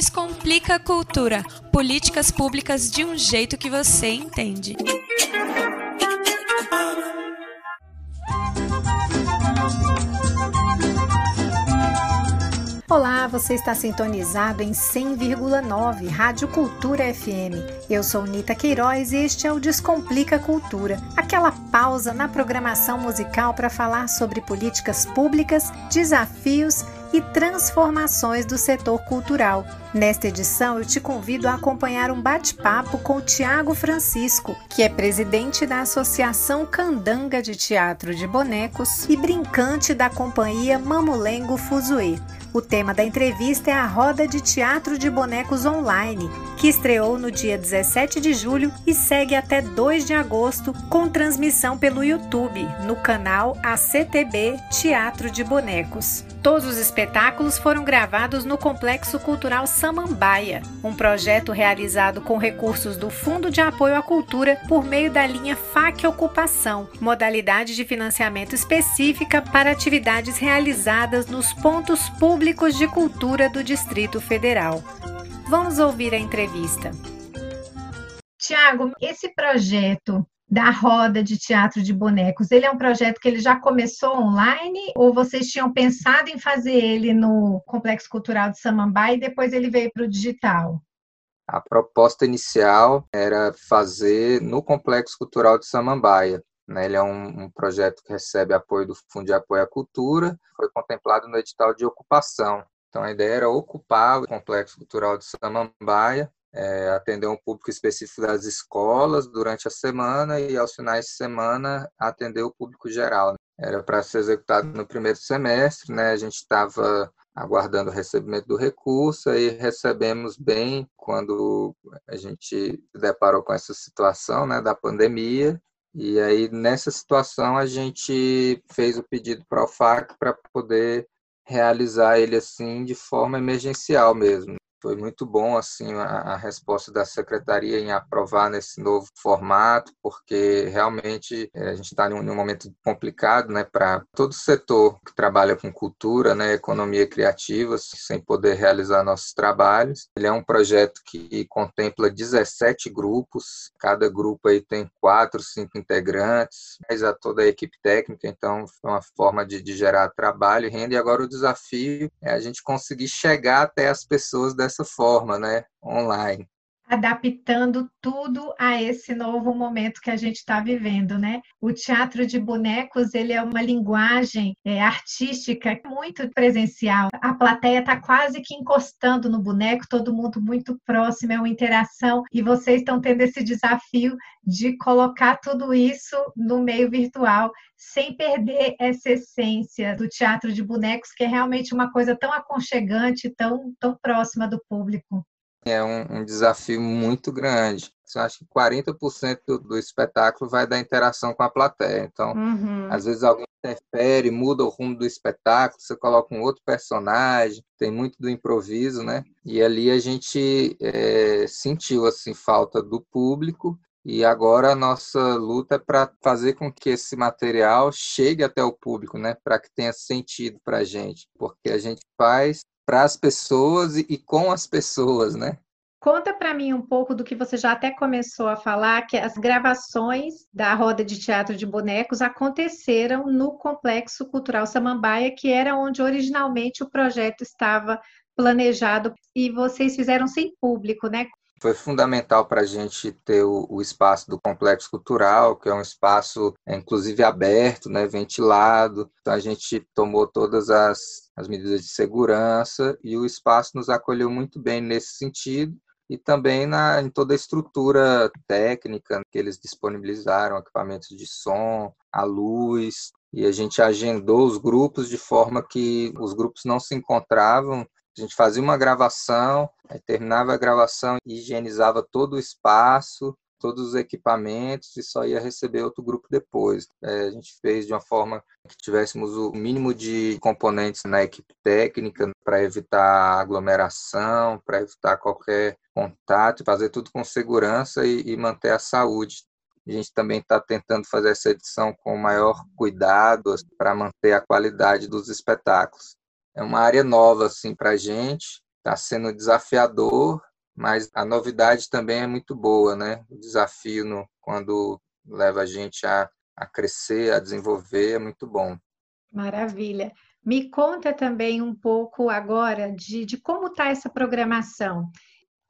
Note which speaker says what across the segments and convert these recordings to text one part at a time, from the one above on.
Speaker 1: Descomplica a Cultura políticas públicas de um jeito que você entende.
Speaker 2: Olá, você está sintonizado em 100,9 Rádio Cultura FM. Eu sou Nita Queiroz e este é o Descomplica Cultura, aquela pausa na programação musical para falar sobre políticas públicas, desafios e transformações do setor cultural. Nesta edição, eu te convido a acompanhar um bate-papo com o Tiago Francisco, que é presidente da Associação Candanga de Teatro de Bonecos e brincante da companhia Mamulengo Fuzue. O tema da entrevista é a Roda de Teatro de Bonecos Online, que estreou no dia 17 de julho e segue até 2 de agosto, com transmissão pelo YouTube, no canal ACTB Teatro de Bonecos. Todos os espetáculos foram gravados no Complexo Cultural Samambaia, um projeto realizado com recursos do Fundo de Apoio à Cultura por meio da linha FAC Ocupação, modalidade de financiamento específica para atividades realizadas nos pontos públicos de cultura do Distrito Federal. Vamos ouvir a entrevista. Tiago, esse projeto da roda de teatro de bonecos, ele é um projeto que ele já começou online ou vocês tinham pensado em fazer ele no Complexo Cultural de Samambaia e depois ele veio para o digital?
Speaker 3: A proposta inicial era fazer no Complexo Cultural de Samambaia. Né? Ele é um, um projeto que recebe apoio do Fundo de Apoio à Cultura, foi contemplado no edital de ocupação. Então a ideia era ocupar o Complexo Cultural de Samambaia é, atender um público específico das escolas durante a semana e aos finais de semana atender o público geral. Era para ser executado no primeiro semestre, né? A gente estava aguardando o recebimento do recurso e recebemos bem quando a gente deparou com essa situação, né, da pandemia. E aí nessa situação a gente fez o pedido para o FAC para poder realizar ele assim de forma emergencial mesmo foi muito bom assim a, a, resposta da secretaria em aprovar nesse novo formato, porque realmente é, a gente está em, um momento complicado, né, para todo o setor que trabalha com cultura, né, economia criativa, sem poder realizar nossos trabalhos. Ele é um projeto que contempla 17 grupos, cada grupo aí tem quatro, cinco integrantes, mas a toda a equipe técnica, então foi uma forma de, de gerar trabalho e renda. E agora o desafio é a gente conseguir chegar até as pessoas dessa dessa forma, né, online
Speaker 2: adaptando tudo a esse novo momento que a gente está vivendo, né? O teatro de bonecos ele é uma linguagem é, artística muito presencial. A plateia está quase que encostando no boneco, todo mundo muito próximo, é uma interação e vocês estão tendo esse desafio de colocar tudo isso no meio virtual sem perder essa essência do teatro de bonecos, que é realmente uma coisa tão aconchegante, tão, tão próxima do público
Speaker 3: é um, um desafio muito grande. Eu acho que 40% do, do espetáculo vai da interação com a plateia. Então, uhum. às vezes alguém interfere, muda o rumo do espetáculo, você coloca um outro personagem, tem muito do improviso, né? E ali a gente é, sentiu assim falta do público e agora a nossa luta é para fazer com que esse material chegue até o público, né? Para que tenha sentido para a gente, porque a gente faz para as pessoas e, e com as pessoas, né?
Speaker 2: Conta para mim um pouco do que você já até começou a falar, que as gravações da roda de teatro de bonecos aconteceram no Complexo Cultural Samambaia, que era onde originalmente o projeto estava planejado, e vocês fizeram sem público, né?
Speaker 3: Foi fundamental para a gente ter o, o, espaço do complexo cultural, que é um espaço, é, inclusive, aberto, né, ventilado. Então, a gente tomou todas as, as medidas de segurança e o espaço nos acolheu muito bem nesse sentido e também na, em toda a estrutura técnica que eles disponibilizaram, equipamentos de som, a luz, e a gente agendou os grupos de forma que os grupos não se encontravam a gente fazia uma gravação, terminava a gravação, higienizava todo o espaço, todos os equipamentos e só ia receber outro grupo depois. É, a gente fez de uma forma que tivéssemos o mínimo de componentes na equipe técnica para evitar aglomeração, para evitar qualquer contato, fazer tudo com segurança e, e manter a saúde. A gente também está tentando fazer essa edição com o maior cuidado para manter a qualidade dos espetáculos é uma área nova assim para a gente Está sendo desafiador, mas a novidade também é muito boa, né? O desafio no, quando leva a gente a, a crescer, a desenvolver, é muito bom.
Speaker 2: Maravilha. Me conta também um pouco agora de, de como está essa programação.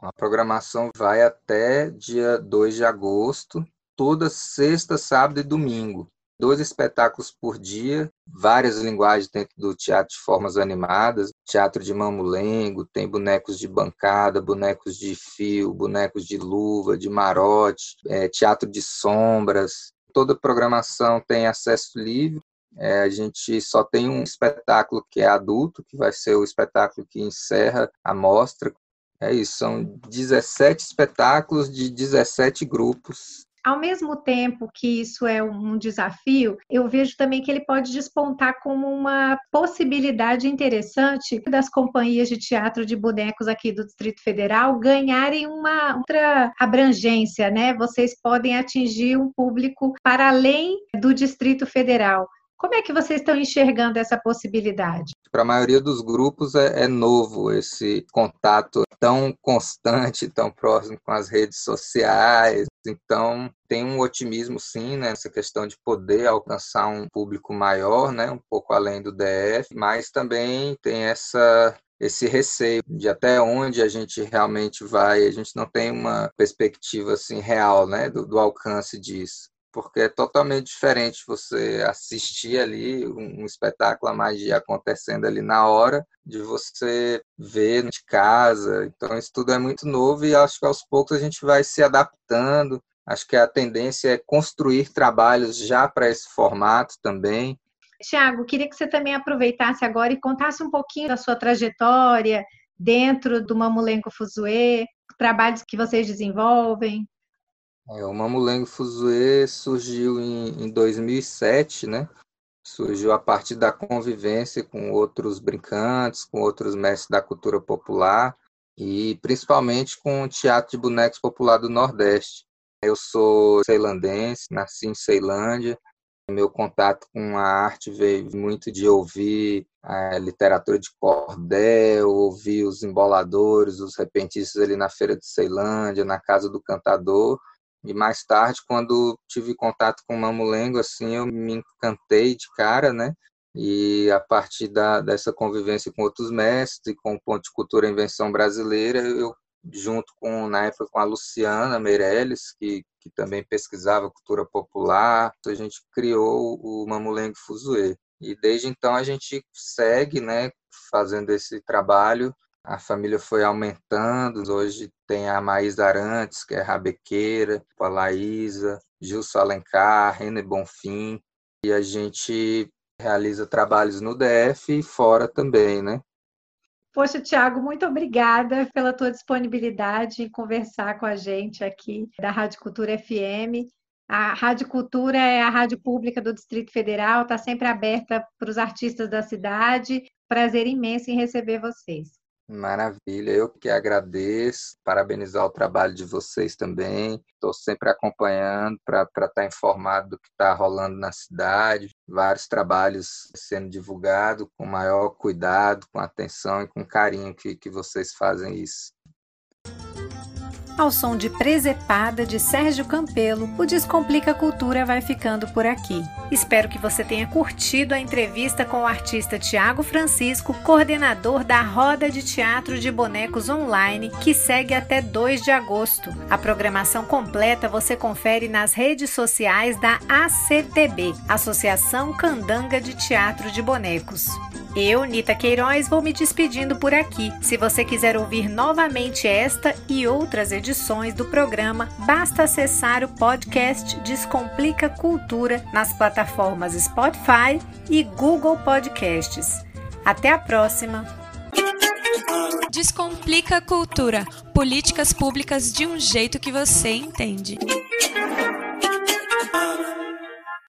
Speaker 3: A programação vai até dia 2 de agosto, toda sexta, sábado e domingo. Dois espetáculos por dia, várias linguagens dentro do teatro de formas animadas, teatro de mamulengo, tem bonecos de bancada, bonecos de fio, bonecos de luva, de marote, é, teatro de sombras. Toda programação tem acesso livre. É, a gente só tem um espetáculo que é adulto, que vai ser o espetáculo que encerra a mostra. É isso, são 17 espetáculos de 17 grupos
Speaker 2: ao mesmo tempo que isso é um desafio, eu vejo também que ele pode despontar como uma possibilidade interessante das companhias de teatro de bonecos aqui do Distrito Federal ganharem uma outra abrangência, né? Vocês podem atingir um público para além do Distrito Federal. Como é que vocês estão enxergando essa possibilidade?
Speaker 3: Para a maioria dos grupos é, é, novo esse contato tão constante, tão próximo com as redes sociais. Então tem um otimismo sim nessa né, questão de poder alcançar um público maior, né, um pouco além do DF, mas também tem essa esse receio de até onde a gente realmente vai, a gente não tem uma perspectiva assim real, né, do, do alcance disso porque é totalmente diferente você assistir ali um, espetáculo, a magia acontecendo ali na hora, de você ver de casa. Então, isso tudo é muito novo e acho que aos poucos a gente vai se adaptando. Acho que a tendência é construir trabalhos já para esse formato também.
Speaker 2: Tiago, queria que você também aproveitasse agora e contasse um pouquinho da sua trajetória dentro do Mamulenco Fuzue, trabalhos que vocês desenvolvem.
Speaker 3: É, o Mamulengo Fuzue surgiu em, em 2007, né? Surgiu a partir da convivência com outros brincantes, com outros mestres da cultura popular e principalmente com o teatro de bonecos popular do Nordeste. Eu sou ceilandense, nasci em Ceilândia. Meu contato com a arte veio muito de ouvir a literatura de cordel, ouvir os emboladores, os repentistas ali na Feira de Ceilândia, na Casa do Cantador. E mais tarde, quando tive contato com o Mamulengo, assim, eu me encantei de cara, né? E a partir da, dessa convivência com outros mestres, com o Ponto de Cultura e Invenção Brasileira, eu, junto com, na época, com a Luciana Meirelles, que, que também pesquisava cultura popular, a gente criou o Mamulengo Fuzue. E desde então a gente segue, né, fazendo esse trabalho a família foi aumentando, hoje tem a Maísa Arantes, que é rabequeira, a Laísa, Gilson Alencar, René Bonfim, e a gente realiza trabalhos no DF e fora também, né?
Speaker 2: Poxa, Tiago, muito obrigada pela tua disponibilidade em conversar com a gente aqui da Rádio Cultura FM. A Rádio Cultura é a rádio pública do Distrito Federal, está sempre aberta para os artistas da cidade. Prazer imenso em receber vocês.
Speaker 3: Maravilha, eu que agradeço, parabenizar o trabalho de vocês também. Estou sempre acompanhando para estar tá informado do que está rolando na cidade. Vários trabalhos sendo divulgados com maior cuidado, com atenção e com carinho que, que vocês fazem isso.
Speaker 2: Ao som de Presepada de Sérgio Campelo, o Descomplica Cultura vai ficando por aqui. Espero que você tenha curtido a entrevista com o artista Tiago Francisco, coordenador da Roda de Teatro de Bonecos Online, que segue até 2 de agosto. A programação completa você confere nas redes sociais da ACTB, Associação Candanga de Teatro de Bonecos. Eu, Nita Queiroz, vou me despedindo por aqui. Se você quiser ouvir novamente esta e outras edições do programa, basta acessar o podcast Descomplica Cultura nas plataformas Spotify e Google Podcasts. Até a próxima!
Speaker 1: Descomplica Cultura políticas públicas de um jeito que você entende.